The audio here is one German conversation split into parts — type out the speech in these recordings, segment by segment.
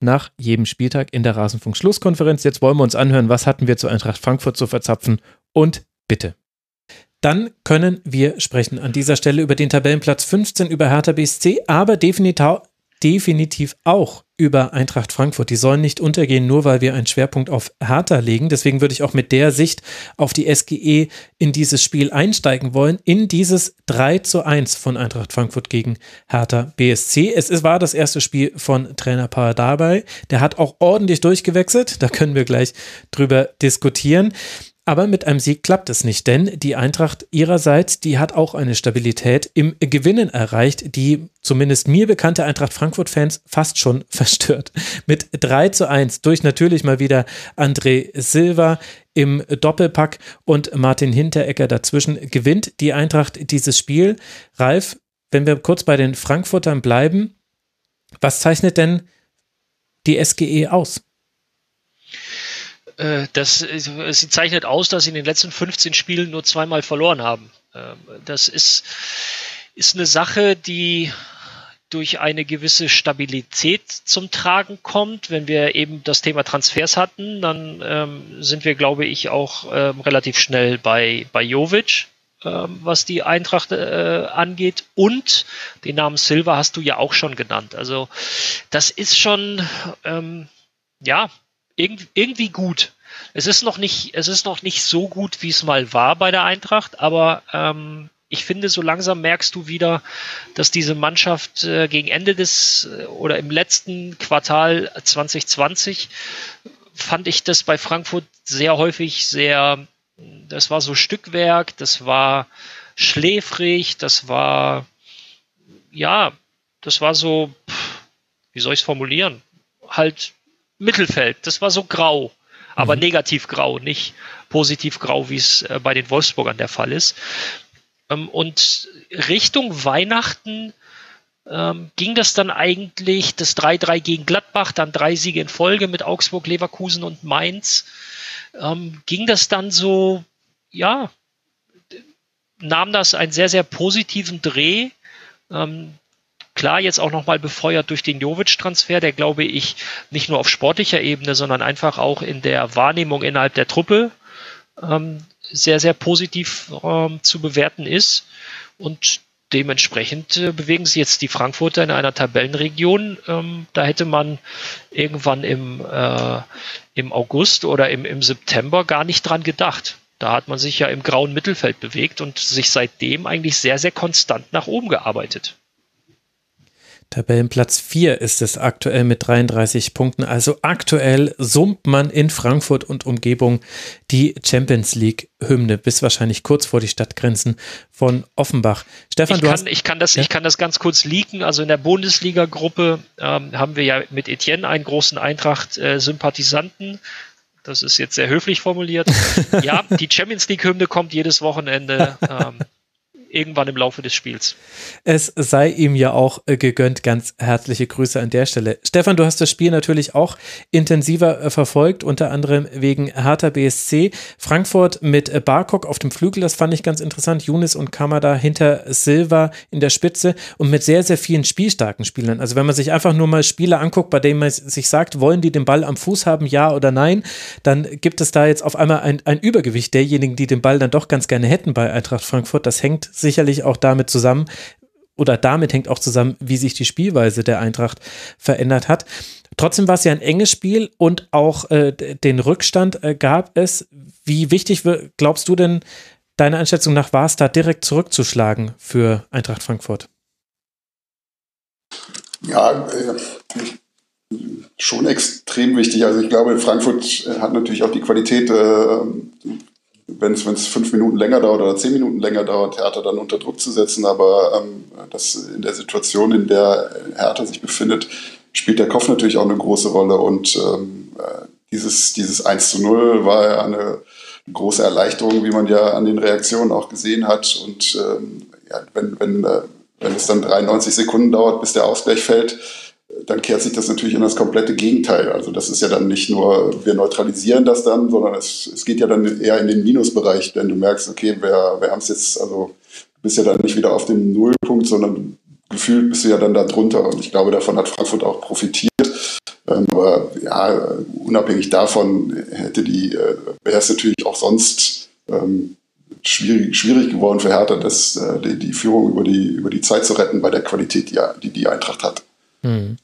nach jedem Spieltag in der Rasenfunk-Schlusskonferenz. Jetzt wollen wir uns anhören, was hatten wir zu Eintracht Frankfurt zu verzapfen und bitte. Dann können wir sprechen an dieser Stelle über den Tabellenplatz 15 über Hertha BSC, aber definitiv, definitiv auch über Eintracht Frankfurt. Die sollen nicht untergehen, nur weil wir einen Schwerpunkt auf Hertha legen. Deswegen würde ich auch mit der Sicht auf die SGE in dieses Spiel einsteigen wollen, in dieses 3 zu 1 von Eintracht Frankfurt gegen Hertha BSC. Es war das erste Spiel von Trainer Paul dabei. Der hat auch ordentlich durchgewechselt. Da können wir gleich drüber diskutieren. Aber mit einem Sieg klappt es nicht, denn die Eintracht ihrerseits, die hat auch eine Stabilität im Gewinnen erreicht, die zumindest mir bekannte Eintracht Frankfurt-Fans fast schon verstört. Mit 3 zu 1 durch natürlich mal wieder André Silva im Doppelpack und Martin Hinteregger dazwischen gewinnt die Eintracht dieses Spiel. Ralf, wenn wir kurz bei den Frankfurtern bleiben, was zeichnet denn die SGE aus? Äh, das, sie zeichnet aus, dass sie in den letzten 15 Spielen nur zweimal verloren haben. Ähm, das ist, ist eine Sache, die durch eine gewisse Stabilität zum Tragen kommt. Wenn wir eben das Thema Transfers hatten, dann ähm, sind wir, glaube ich, auch ähm, relativ schnell bei, bei Jovic, ähm, was die Eintracht äh, angeht. Und den Namen Silva hast du ja auch schon genannt. Also das ist schon, ähm, ja, irgendwie gut. Es ist noch nicht, es ist noch nicht so gut, wie es mal war bei der Eintracht, aber ähm, ich finde, so langsam merkst du wieder, dass diese Mannschaft äh, gegen Ende des äh, oder im letzten Quartal 2020 fand ich das bei Frankfurt sehr häufig sehr, das war so Stückwerk, das war schläfrig, das war, ja, das war so, wie soll ich es formulieren? Halt Mittelfeld. Das war so grau, aber mhm. negativ grau, nicht positiv grau, wie es äh, bei den Wolfsburgern der Fall ist. Ähm, und Richtung Weihnachten ähm, ging das dann eigentlich, das 3-3 gegen Gladbach, dann drei Siege in Folge mit Augsburg, Leverkusen und Mainz, ähm, ging das dann so, ja, nahm das einen sehr, sehr positiven Dreh. Ähm, Klar, jetzt auch nochmal befeuert durch den Jovic-Transfer, der glaube ich nicht nur auf sportlicher Ebene, sondern einfach auch in der Wahrnehmung innerhalb der Truppe ähm, sehr, sehr positiv ähm, zu bewerten ist. Und dementsprechend äh, bewegen sich jetzt die Frankfurter in einer Tabellenregion. Ähm, da hätte man irgendwann im, äh, im August oder im, im September gar nicht dran gedacht. Da hat man sich ja im grauen Mittelfeld bewegt und sich seitdem eigentlich sehr, sehr konstant nach oben gearbeitet. Tabellenplatz 4 ist es aktuell mit 33 Punkten. Also aktuell summt man in Frankfurt und Umgebung die Champions League Hymne bis wahrscheinlich kurz vor die Stadtgrenzen von Offenbach. Stefan, ich du kann, hast, ich kann das, ja? ich kann das ganz kurz leaken. Also in der Bundesliga-Gruppe ähm, haben wir ja mit Etienne einen großen Eintracht-Sympathisanten. Äh, das ist jetzt sehr höflich formuliert. ja, die Champions League Hymne kommt jedes Wochenende. Ähm, irgendwann im Laufe des Spiels. Es sei ihm ja auch äh, gegönnt. Ganz herzliche Grüße an der Stelle. Stefan, du hast das Spiel natürlich auch intensiver äh, verfolgt, unter anderem wegen Hertha BSC. Frankfurt mit äh, Barkok auf dem Flügel, das fand ich ganz interessant. Yunis und Kamada hinter Silva in der Spitze und mit sehr, sehr vielen spielstarken Spielern. Also wenn man sich einfach nur mal Spiele anguckt, bei denen man sich sagt, wollen die den Ball am Fuß haben, ja oder nein, dann gibt es da jetzt auf einmal ein, ein Übergewicht derjenigen, die den Ball dann doch ganz gerne hätten bei Eintracht Frankfurt. Das hängt sicherlich auch damit zusammen, oder damit hängt auch zusammen, wie sich die Spielweise der Eintracht verändert hat. Trotzdem war es ja ein enges Spiel und auch äh, den Rückstand äh, gab es. Wie wichtig glaubst du denn, deiner Einschätzung nach, war es da direkt zurückzuschlagen für Eintracht Frankfurt? Ja, äh, schon extrem wichtig. Also ich glaube, Frankfurt hat natürlich auch die Qualität, äh, wenn es fünf Minuten länger dauert oder zehn Minuten länger dauert, Hertha dann unter Druck zu setzen. Aber ähm, das in der Situation, in der Hertha sich befindet, spielt der Kopf natürlich auch eine große Rolle. Und ähm, äh, dieses, dieses 1 zu 0 war ja eine große Erleichterung, wie man ja an den Reaktionen auch gesehen hat. Und ähm, ja, wenn, wenn, äh, wenn es dann 93 Sekunden dauert, bis der Ausgleich fällt, dann kehrt sich das natürlich in das komplette Gegenteil. Also das ist ja dann nicht nur, wir neutralisieren das dann, sondern es, es geht ja dann eher in den Minusbereich, denn du merkst, okay, wir, wir haben es jetzt, also du bist ja dann nicht wieder auf dem Nullpunkt, sondern gefühlt bist du ja dann da drunter. Und ich glaube, davon hat Frankfurt auch profitiert. Ähm, aber ja, unabhängig davon hätte die, äh, wäre es natürlich auch sonst ähm, schwierig, schwierig geworden für Hertha, das, äh, die, die Führung über die, über die Zeit zu retten bei der Qualität, die die, Eintracht hat. Mhm.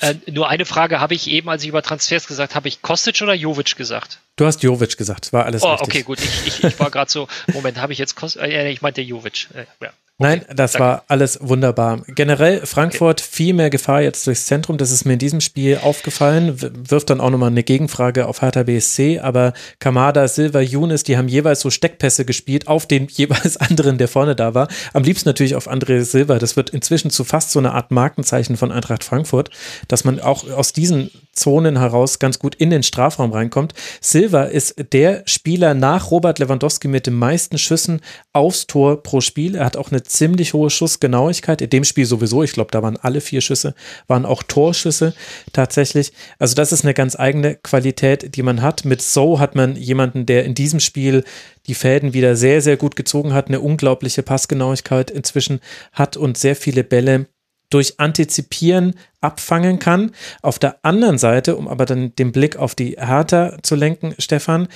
Äh, nur eine Frage habe ich eben, als ich über Transfers gesagt habe, ich Kostic oder Jovic gesagt? Du hast Jovic gesagt, war alles oh, richtig. Okay, gut, ich, ich, ich war gerade so, Moment, habe ich jetzt Kostic, äh, ich meinte Jovic. Äh, ja. Nein, das Danke. war alles wunderbar. Generell Frankfurt okay. viel mehr Gefahr jetzt durchs Zentrum. Das ist mir in diesem Spiel aufgefallen. Wirft dann auch nochmal eine Gegenfrage auf Hertha BSC. Aber Kamada, Silva, Younes, die haben jeweils so Steckpässe gespielt auf den jeweils anderen, der vorne da war. Am liebsten natürlich auf André Silva. Das wird inzwischen zu fast so eine Art Markenzeichen von Eintracht Frankfurt, dass man auch aus diesen Zonen heraus ganz gut in den Strafraum reinkommt. Silva ist der Spieler nach Robert Lewandowski mit den meisten Schüssen aufs Tor pro Spiel. Er hat auch eine ziemlich hohe Schussgenauigkeit. In dem Spiel sowieso, ich glaube, da waren alle vier Schüsse, waren auch Torschüsse tatsächlich. Also das ist eine ganz eigene Qualität, die man hat. Mit So hat man jemanden, der in diesem Spiel die Fäden wieder sehr, sehr gut gezogen hat, eine unglaubliche Passgenauigkeit inzwischen hat und sehr viele Bälle durch Antizipieren abfangen kann. Auf der anderen Seite, um aber dann den Blick auf die Hertha zu lenken, Stefan,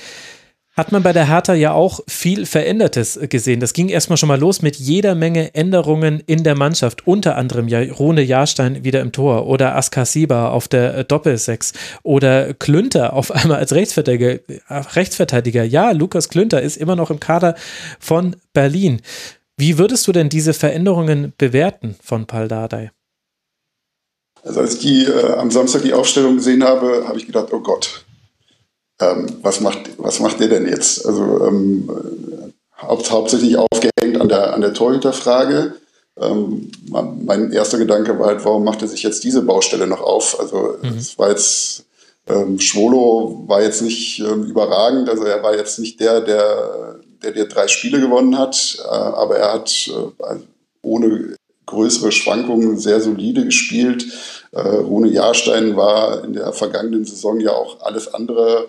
hat man bei der Hertha ja auch viel Verändertes gesehen. Das ging erstmal schon mal los mit jeder Menge Änderungen in der Mannschaft. Unter anderem ja Rune Jahrstein wieder im Tor oder Askasiba auf der Doppelsechs oder Klünter auf einmal als Rechtsverteidiger. Rechtsverteidiger. Ja, Lukas Klünter ist immer noch im Kader von Berlin. Wie würdest du denn diese Veränderungen bewerten von Paldadei? Also als ich die, äh, am Samstag die Aufstellung gesehen habe, habe ich gedacht, oh Gott, ähm, was, macht, was macht der denn jetzt? Also ähm, haupt, hauptsächlich aufgehängt an der, an der Torhüterfrage. Ähm, mein erster Gedanke war halt, warum macht er sich jetzt diese Baustelle noch auf? Also mhm. es war jetzt, ähm, Schwolo war jetzt nicht ähm, überragend, also er war jetzt nicht der, der, der dir drei Spiele gewonnen hat, äh, aber er hat äh, ohne größere Schwankungen sehr solide gespielt. Äh, Rune Jahrstein war in der vergangenen Saison ja auch alles andere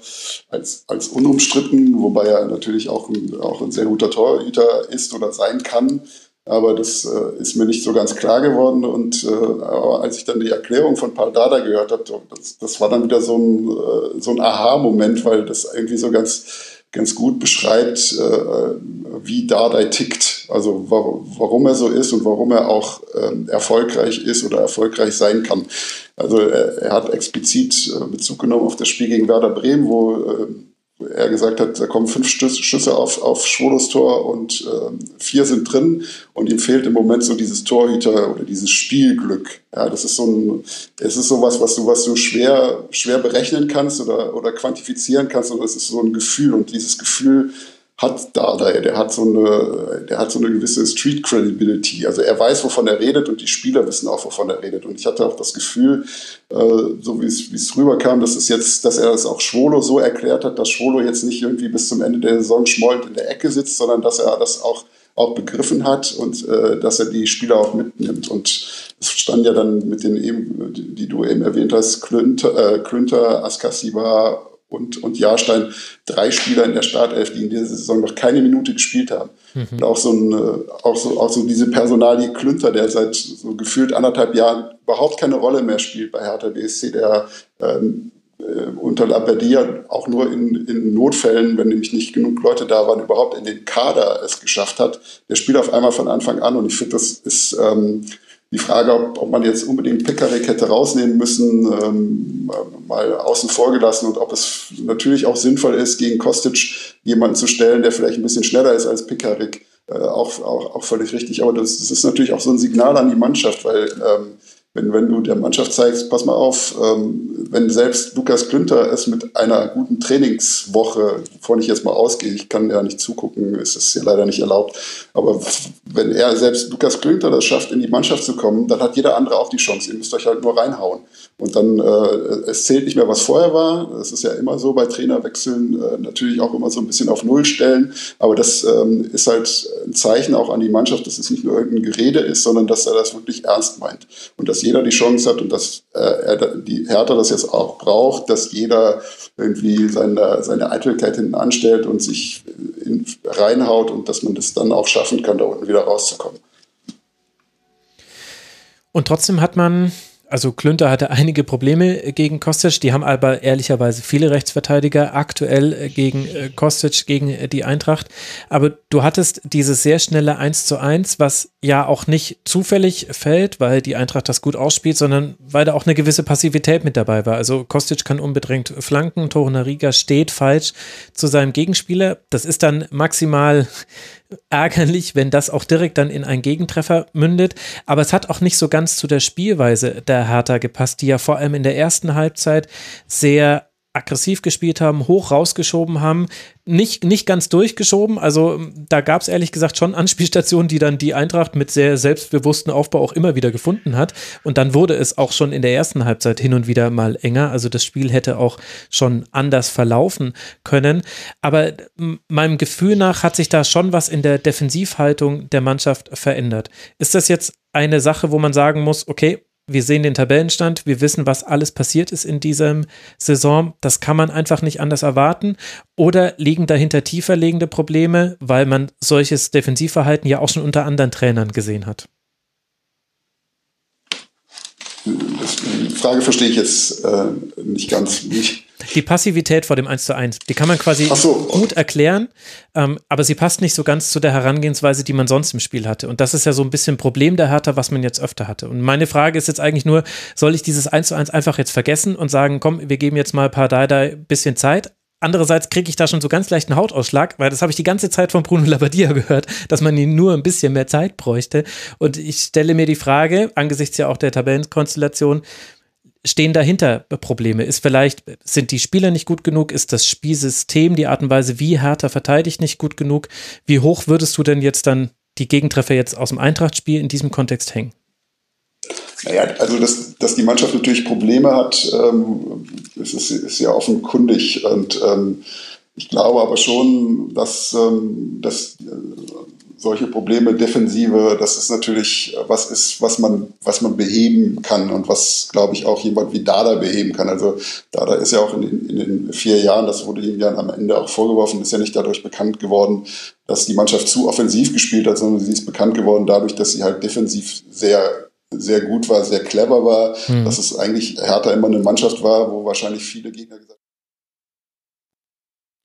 als, als unumstritten, wobei er natürlich auch ein, auch ein sehr guter Torhüter ist oder sein kann. Aber das äh, ist mir nicht so ganz klar geworden. Und äh, als ich dann die Erklärung von Paul Dada gehört habe, das, das war dann wieder so ein, äh, so ein Aha-Moment, weil das irgendwie so ganz, ganz gut beschreibt, äh, wie Dardai tickt. Also warum er so ist und warum er auch ähm, erfolgreich ist oder erfolgreich sein kann. Also er, hat explizit äh, Bezug genommen auf das Spiel gegen Werder Bremen, wo äh, er gesagt hat, da kommen fünf Schüsse auf, auf Schwolos Tor und äh, vier sind drin und ihm fehlt im Moment so dieses Torhüter oder dieses Spielglück. Ja, das ist so ein, es ist sowas, was du, was du schwer, schwer berechnen kannst oder, oder quantifizieren kannst, und es ist so ein Gefühl und dieses Gefühl hat da, der hat so eine, der hat so eine gewisse Street Credibility. Also er weiß, wovon er redet und die Spieler wissen auch, wovon er redet. Und ich hatte auch das Gefühl, äh, so wie es, rüberkam, dass es jetzt, dass er das auch Schwolo so erklärt hat, dass Schwolo jetzt nicht irgendwie bis zum Ende der Saison schmollend in der Ecke sitzt, sondern dass er das auch auch begriffen hat und äh, dass er die Spieler auch mitnimmt. Und es stand ja dann mit den eben, die du eben erwähnt hast, Klünter, äh, Klünter Askasiba und, und Jahrstein drei Spieler in der Startelf, die in dieser Saison noch keine Minute gespielt haben. Mhm. Und auch so, ein, äh, auch, so, auch so diese Personalie Klünter, der seit so gefühlt anderthalb Jahren überhaupt keine Rolle mehr spielt bei Hertha BSC, der ähm, äh, unter Labadia auch nur in, in Notfällen, wenn nämlich nicht genug Leute da waren, überhaupt in den Kader es geschafft hat. Der spielt auf einmal von Anfang an und ich finde, das ist ähm, die Frage, ob, ob man jetzt unbedingt Pekarik hätte rausnehmen müssen, ähm, mal außen vor gelassen und ob es natürlich auch sinnvoll ist, gegen Kostic jemanden zu stellen, der vielleicht ein bisschen schneller ist als Pekarik. Äh, auch, auch, auch völlig richtig. Aber das, das ist natürlich auch so ein Signal an die Mannschaft, weil ähm, wenn, wenn du der Mannschaft zeigst, pass mal auf, ähm, wenn selbst Lukas Klünter es mit einer guten Trainingswoche, wovon ich jetzt mal ausgehe, ich kann ja nicht zugucken, ist es ja leider nicht erlaubt, aber wenn er selbst Lukas Klünter das schafft, in die Mannschaft zu kommen, dann hat jeder andere auch die Chance. Ihr müsst euch halt nur reinhauen. Und dann, äh, es zählt nicht mehr, was vorher war. Das ist ja immer so bei Trainerwechseln, äh, natürlich auch immer so ein bisschen auf Null stellen. Aber das ähm, ist halt ein Zeichen auch an die Mannschaft, dass es nicht nur irgendein Gerede ist, sondern dass er das wirklich ernst meint. Und dass jeder die Chance hat und dass äh, er, die Hertha das jetzt auch braucht, dass jeder irgendwie seine, seine Eitelkeit hinten anstellt und sich in, reinhaut und dass man das dann auch schaffen kann, da unten wieder rauszukommen. Und trotzdem hat man also Klünter hatte einige Probleme gegen Kostic, die haben aber ehrlicherweise viele Rechtsverteidiger aktuell äh, gegen äh, Kostic, gegen äh, die Eintracht. Aber du hattest dieses sehr schnelle 1 zu 1, was ja auch nicht zufällig fällt, weil die Eintracht das gut ausspielt, sondern weil da auch eine gewisse Passivität mit dabei war. Also Kostic kann unbedingt flanken, Torunariga steht falsch zu seinem Gegenspieler. Das ist dann maximal ärgerlich, wenn das auch direkt dann in einen Gegentreffer mündet. Aber es hat auch nicht so ganz zu der Spielweise der Hertha gepasst, die ja vor allem in der ersten Halbzeit sehr aggressiv gespielt haben, hoch rausgeschoben haben, nicht, nicht ganz durchgeschoben. Also da gab es ehrlich gesagt schon Anspielstationen, die dann die Eintracht mit sehr selbstbewusstem Aufbau auch immer wieder gefunden hat. Und dann wurde es auch schon in der ersten Halbzeit hin und wieder mal enger. Also das Spiel hätte auch schon anders verlaufen können. Aber meinem Gefühl nach hat sich da schon was in der Defensivhaltung der Mannschaft verändert. Ist das jetzt eine Sache, wo man sagen muss, okay, wir sehen den Tabellenstand, wir wissen, was alles passiert ist in diesem Saison. Das kann man einfach nicht anders erwarten. Oder liegen dahinter tiefer liegende Probleme, weil man solches Defensivverhalten ja auch schon unter anderen Trainern gesehen hat? die Frage verstehe ich jetzt äh, nicht ganz. Nicht. Die Passivität vor dem 1 zu 1, die kann man quasi so. gut erklären, ähm, aber sie passt nicht so ganz zu der Herangehensweise, die man sonst im Spiel hatte. Und das ist ja so ein bisschen ein Problem der Hertha, was man jetzt öfter hatte. Und meine Frage ist jetzt eigentlich nur, soll ich dieses 1 zu 1 einfach jetzt vergessen und sagen, komm, wir geben jetzt mal ein paar Dada ein bisschen Zeit, Andererseits kriege ich da schon so ganz leichten Hautausschlag, weil das habe ich die ganze Zeit von Bruno Labbadia gehört, dass man ihm nur ein bisschen mehr Zeit bräuchte. Und ich stelle mir die Frage, angesichts ja auch der Tabellenkonstellation, stehen dahinter Probleme? Ist vielleicht, sind die Spieler nicht gut genug? Ist das Spielsystem, die Art und Weise, wie Hertha verteidigt, nicht gut genug? Wie hoch würdest du denn jetzt dann die Gegentreffer jetzt aus dem Eintrachtspiel in diesem Kontext hängen? Naja, also dass, dass die Mannschaft natürlich Probleme hat, ähm, ist, ist, ja offenkundig. Und ähm, ich glaube aber schon, dass, ähm, dass äh, solche Probleme, Defensive, das ist natürlich was ist, was man, was man beheben kann und was, glaube ich, auch jemand wie Dada beheben kann. Also Dada ist ja auch in den, in den vier Jahren, das wurde ihm ja am Ende auch vorgeworfen, ist ja nicht dadurch bekannt geworden, dass die Mannschaft zu offensiv gespielt hat, sondern sie ist bekannt geworden dadurch, dass sie halt defensiv sehr sehr gut war, sehr clever war, mhm. dass es eigentlich Hertha immer eine Mannschaft war, wo wahrscheinlich viele Gegner gesagt haben,